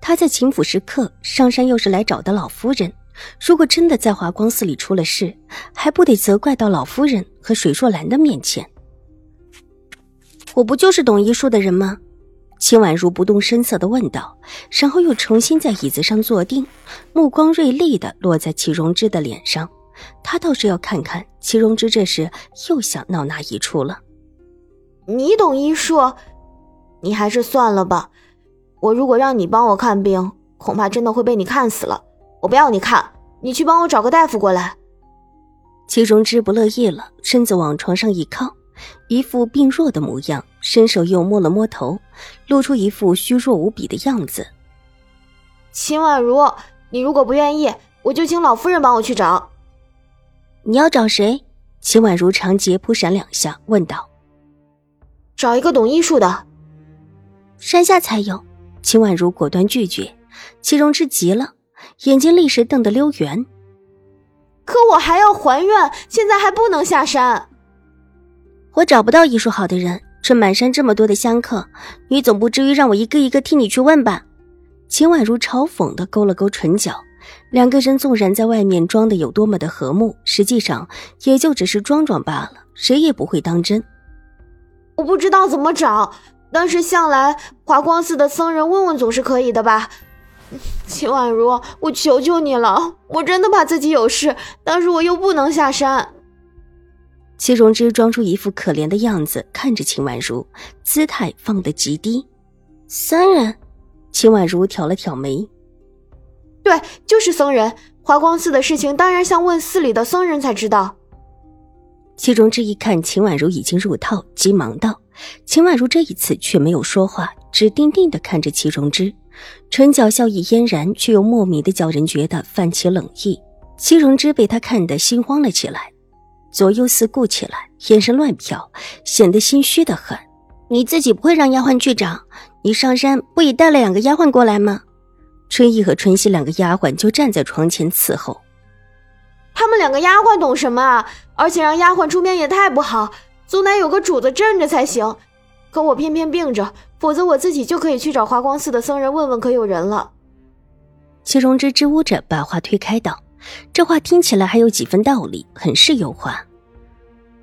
他在秦府时刻，上山又是来找的老夫人。如果真的在华光寺里出了事，还不得责怪到老夫人和水若兰的面前？我不就是懂医术的人吗？秦婉如不动声色的问道，然后又重新在椅子上坐定，目光锐利的落在齐荣之的脸上。他倒是要看看齐荣之这时又想闹哪一出了。你懂医术，你还是算了吧。我如果让你帮我看病，恐怕真的会被你看死了。我不要你看，你去帮我找个大夫过来。齐荣之不乐意了，身子往床上一靠，一副病弱的模样，伸手又摸了摸头，露出一副虚弱无比的样子。秦婉如，你如果不愿意，我就请老夫人帮我去找。你要找谁？秦婉如长睫扑闪两下，问道：“找一个懂医术的，山下才有。”秦婉如果断拒绝，齐荣之急了，眼睛立时瞪得溜圆。可我还要还愿，现在还不能下山。我找不到医术好的人，这满山这么多的香客，你总不至于让我一个一个替你去问吧？秦婉如嘲讽的勾了勾唇角。两个人纵然在外面装的有多么的和睦，实际上也就只是装装罢了，谁也不会当真。我不知道怎么找。但是向来华光寺的僧人问问总是可以的吧？秦婉如，我求求你了，我真的怕自己有事，但是我又不能下山。齐荣之装出一副可怜的样子，看着秦婉如，姿态放得极低。僧人，秦婉如挑了挑眉，对，就是僧人。华光寺的事情，当然像问寺里的僧人才知道。齐荣之一看秦婉如已经入套，急忙道。秦婉如这一次却没有说话，只定定地看着齐荣之，唇角笑意嫣然，却又莫名的叫人觉得泛起冷意。齐荣之被他看得心慌了起来，左右四顾起来，眼神乱瞟，显得心虚的很。你自己不会让丫鬟去找？你上山不也带了两个丫鬟过来吗？春意和春熙两个丫鬟就站在床前伺候。他们两个丫鬟懂什么啊？而且让丫鬟出面也太不好。总得有个主子镇着才行，可我偏偏病着，否则我自己就可以去找华光寺的僧人问问，可有人了。齐荣之支吾着把话推开道：“这话听起来还有几分道理，很是有话。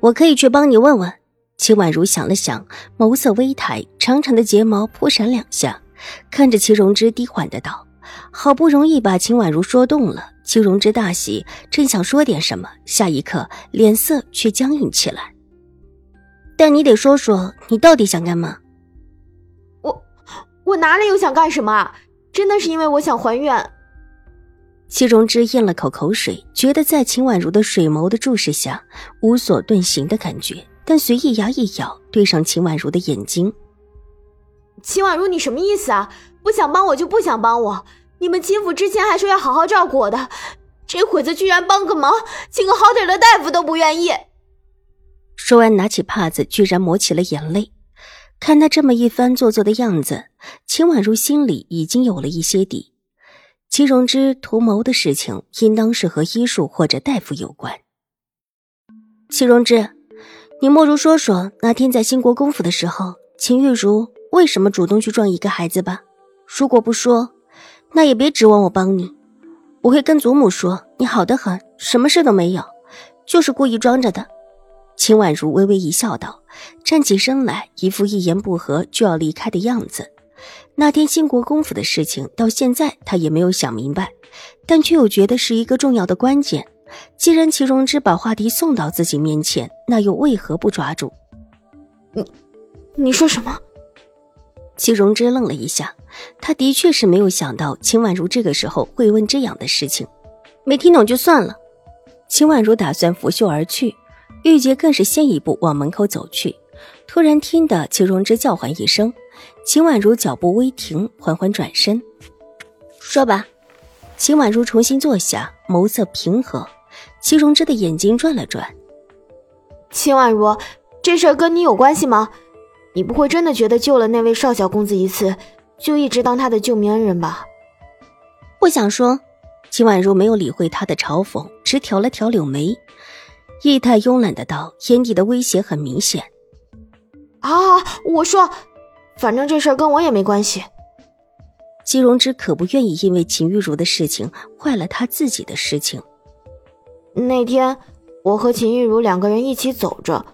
我可以去帮你问问。”齐婉如想了想，眸色微抬，长长的睫毛扑闪两下，看着齐荣之低缓的道：“好不容易把秦婉如说动了。”齐荣之大喜，正想说点什么，下一刻脸色却僵硬起来。但你得说说，你到底想干嘛？我我哪里有想干什么？真的是因为我想还愿。戚荣之咽了口口水，觉得在秦婉如的水眸的注视下无所遁形的感觉，但随意牙一咬，对上秦婉如的眼睛。秦婉如，你什么意思啊？不想帮我就不想帮我？你们秦府之前还说要好好照顾我的，这会子居然帮个忙，请个好点的大夫都不愿意。说完，拿起帕子，居然抹起了眼泪。看他这么一番做作的样子，秦婉如心里已经有了一些底。齐荣之图谋的事情，应当是和医术或者大夫有关。齐荣之，你莫如说说那天在兴国公府的时候，秦玉茹为什么主动去撞一个孩子吧？如果不说，那也别指望我帮你。我会跟祖母说，你好的很，什么事都没有，就是故意装着的。秦婉如微微一笑，道：“站起身来，一副一言不合就要离开的样子。那天兴国公府的事情，到现在她也没有想明白，但却又觉得是一个重要的关键。既然齐荣之把话题送到自己面前，那又为何不抓住？”你，你说什么？齐荣之愣了一下，他的确是没有想到秦婉如这个时候会问这样的事情。没听懂就算了。秦婉如打算拂袖而去。玉洁更是先一步往门口走去，突然听得齐荣之叫唤一声，秦婉如脚步微停，缓缓转身，说吧。秦婉如重新坐下，眸色平和。齐荣之的眼睛转了转。秦婉如，这事跟你有关系吗？你不会真的觉得救了那位少小公子一次，就一直当他的救命恩人吧？不想说。秦婉如没有理会他的嘲讽，只挑了挑柳眉，意态慵懒的道，眼底的威胁很明显。啊，我说，反正这事儿跟我也没关系。姬荣之可不愿意因为秦玉茹的事情坏了他自己的事情。那天我和秦玉茹两个人一起走着，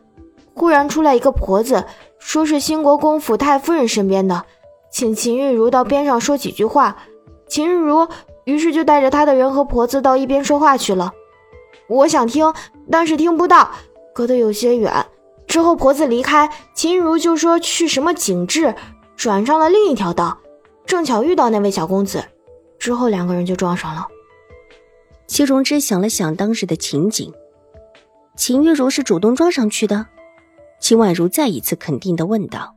忽然出来一个婆子，说是兴国公府太夫人身边的，请秦玉茹到边上说几句话。秦玉茹于是就带着她的人和婆子到一边说话去了。我想听，但是听不到，隔得有些远。之后婆子离开，秦玉茹就说去什么景致，转上了另一条道。正巧遇到那位小公子，之后两个人就撞上了。齐荣之想了想当时的情景，秦玉茹是主动撞上去的。秦婉如再一次肯定的问道：“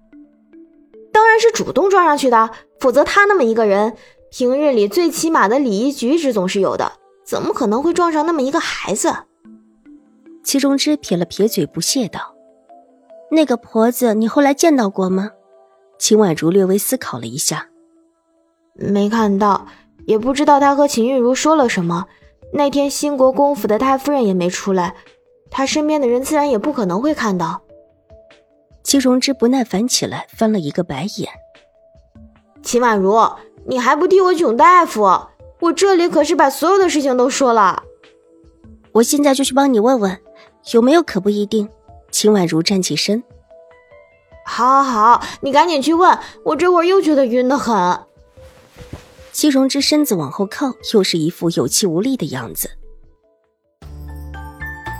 当然是主动撞上去的，否则他那么一个人，平日里最起码的礼仪举止总是有的，怎么可能会撞上那么一个孩子？”齐中之撇了撇嘴，不屑道：“那个婆子，你后来见到过吗？”秦婉如略微思考了一下。没看到，也不知道他和秦玉如说了什么。那天兴国公府的太夫人也没出来，他身边的人自然也不可能会看到。齐荣之不耐烦起来，翻了一个白眼。秦婉如，你还不替我囧大夫？我这里可是把所有的事情都说了。我现在就去帮你问问，有没有可不一定。秦婉如站起身。好，好，好，你赶紧去问，我这会儿又觉得晕得很。姬荣之身子往后靠，又是一副有气无力的样子。